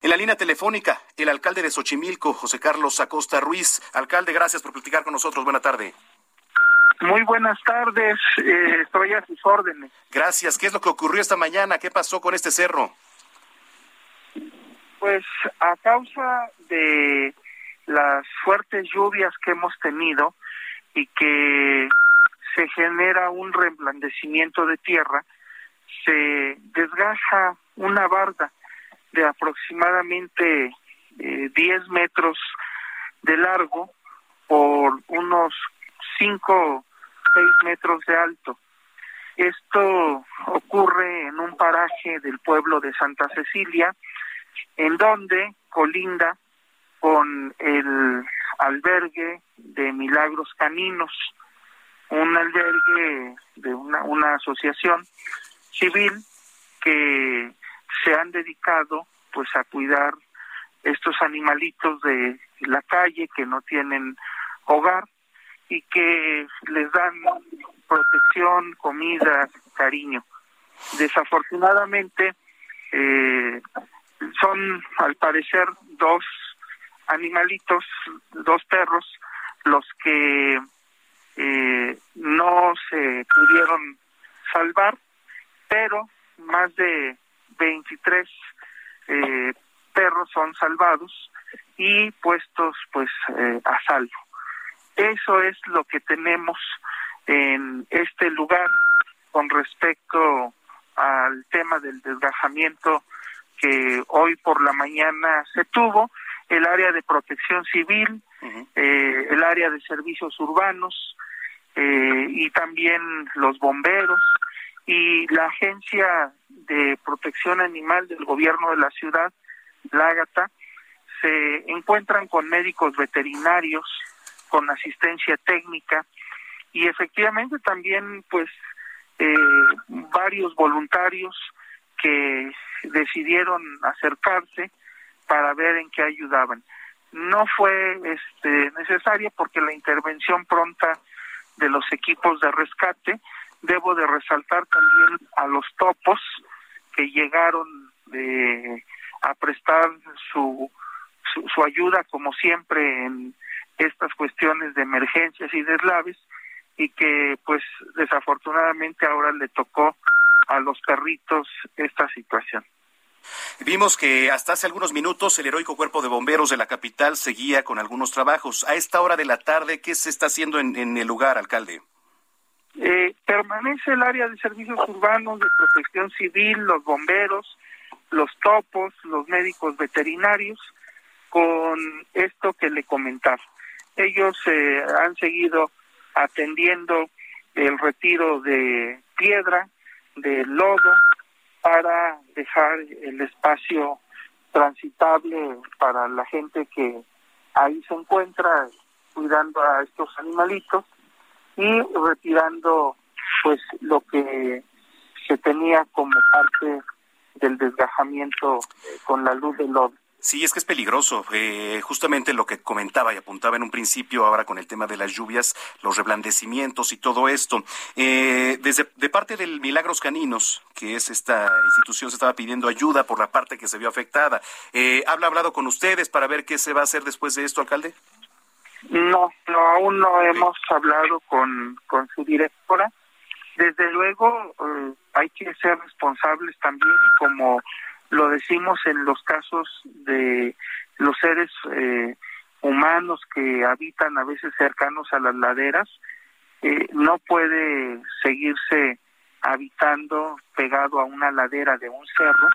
En la línea telefónica, el alcalde de Xochimilco, José Carlos Acosta Ruiz. Alcalde, gracias por platicar con nosotros. Buena tarde. Muy buenas tardes, eh, estoy a sus órdenes. Gracias. ¿Qué es lo que ocurrió esta mañana? ¿Qué pasó con este cerro? Pues a causa de las fuertes lluvias que hemos tenido y que se genera un reblandecimiento de tierra, se desgaja una barda de aproximadamente eh, 10 metros de largo por unos 5, 6 metros de alto. Esto ocurre en un paraje del pueblo de Santa Cecilia, en donde colinda con el albergue de Milagros Caninos, un albergue de una, una asociación civil dedicado pues a cuidar estos animalitos de la calle que no tienen hogar y que les dan protección, comida, cariño. Desafortunadamente, eh, son al parecer dos animalitos, dos perros, los que eh, no se pudieron salvar, pero más de 23 eh, perros son salvados y puestos pues eh, a salvo. Eso es lo que tenemos en este lugar con respecto al tema del desgajamiento que hoy por la mañana se tuvo, el área de protección civil, eh, el área de servicios urbanos eh, y también los bomberos y la agencia de protección animal del gobierno de la ciudad, Lágata, se encuentran con médicos veterinarios, con asistencia técnica y efectivamente también pues eh, varios voluntarios que decidieron acercarse para ver en qué ayudaban. No fue este, necesaria porque la intervención pronta de los equipos de rescate, debo de resaltar también a los topos que llegaron eh, a prestar su, su, su ayuda como siempre en estas cuestiones de emergencias y deslaves y que pues desafortunadamente ahora le tocó a los perritos esta situación. Vimos que hasta hace algunos minutos el heroico cuerpo de bomberos de la capital seguía con algunos trabajos. A esta hora de la tarde, ¿qué se está haciendo en, en el lugar, alcalde? Eh, permanece el área de servicios urbanos, de protección civil, los bomberos, los topos, los médicos veterinarios, con esto que le comentaba. Ellos eh, han seguido atendiendo el retiro de piedra, de lodo, para dejar el espacio transitable para la gente que ahí se encuentra cuidando a estos animalitos y retirando pues lo que se tenía como parte del desgajamiento con la luz del lodo. Sí, es que es peligroso. Eh, justamente lo que comentaba y apuntaba en un principio, ahora con el tema de las lluvias, los reblandecimientos y todo esto. Eh, desde de parte del Milagros Caninos, que es esta institución, se estaba pidiendo ayuda por la parte que se vio afectada. Eh, ¿Habla hablado con ustedes para ver qué se va a hacer después de esto, alcalde? No, no aún no hemos hablado con, con su directora. Desde luego eh, hay que ser responsables también, como lo decimos en los casos de los seres eh, humanos que habitan a veces cercanos a las laderas, eh, no puede seguirse habitando pegado a una ladera de un cerro,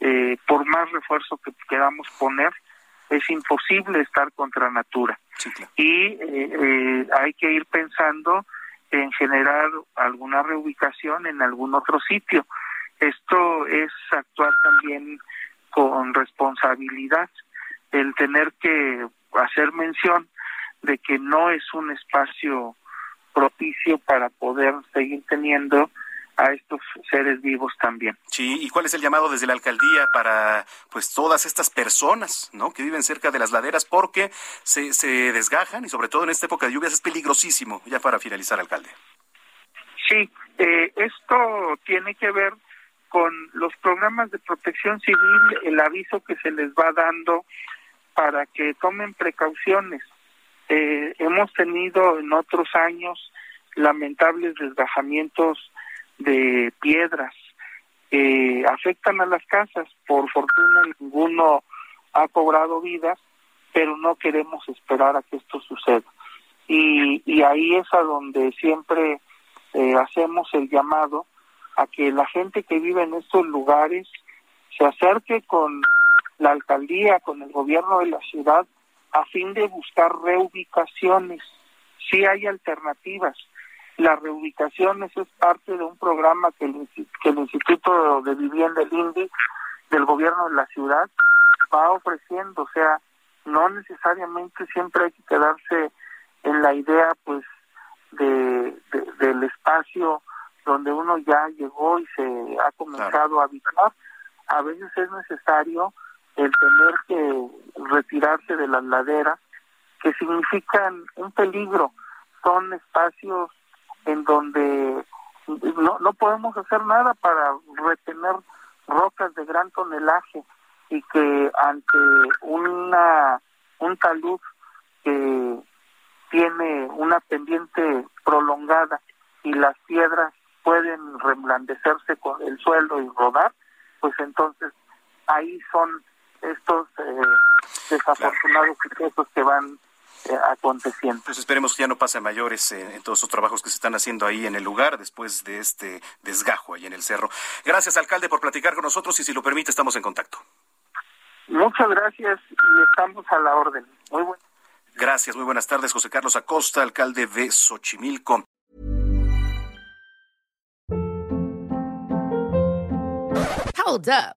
eh, por más refuerzo que queramos poner, es imposible estar contra natura. Sí, claro. Y eh, eh, hay que ir pensando en generar alguna reubicación en algún otro sitio. Esto es actuar también con responsabilidad, el tener que hacer mención de que no es un espacio propicio para poder seguir teniendo a estos seres vivos también. Sí, ¿y cuál es el llamado desde la alcaldía para pues todas estas personas, ¿no? que viven cerca de las laderas porque se, se desgajan y sobre todo en esta época de lluvias es peligrosísimo, ya para finalizar, alcalde. Sí, eh, esto tiene que ver con los programas de protección civil, el aviso que se les va dando para que tomen precauciones. Eh, hemos tenido en otros años lamentables desgajamientos de piedras que afectan a las casas. Por fortuna ninguno ha cobrado vidas, pero no queremos esperar a que esto suceda. Y, y ahí es a donde siempre eh, hacemos el llamado a que la gente que vive en estos lugares se acerque con la alcaldía, con el gobierno de la ciudad, a fin de buscar reubicaciones. Si hay alternativas, las reubicaciones es parte de un programa que el, que el Instituto de Vivienda, el INDI, del gobierno de la ciudad, va ofreciendo. O sea, no necesariamente siempre hay que quedarse en la idea, pues, de, del espacio donde uno ya llegó y se ha comenzado a habitar. A veces es necesario el tener que retirarse de las laderas, que significan un peligro. Son espacios en donde no, no podemos hacer nada para retener rocas de gran tonelaje y que ante una un talud que tiene una pendiente prolongada y las piedras pueden reblandecerse con el suelo y rodar, pues entonces ahí son estos eh, desafortunados sucesos que van eh, aconteciendo. Pues esperemos que ya no pase mayores eh, en todos los trabajos que se están haciendo ahí en el lugar después de este desgajo ahí en el cerro. Gracias, alcalde, por platicar con nosotros y si lo permite, estamos en contacto. Muchas gracias y estamos a la orden. Muy bueno. Gracias, muy buenas tardes, José Carlos Acosta, alcalde de Xochimilco. Hold up.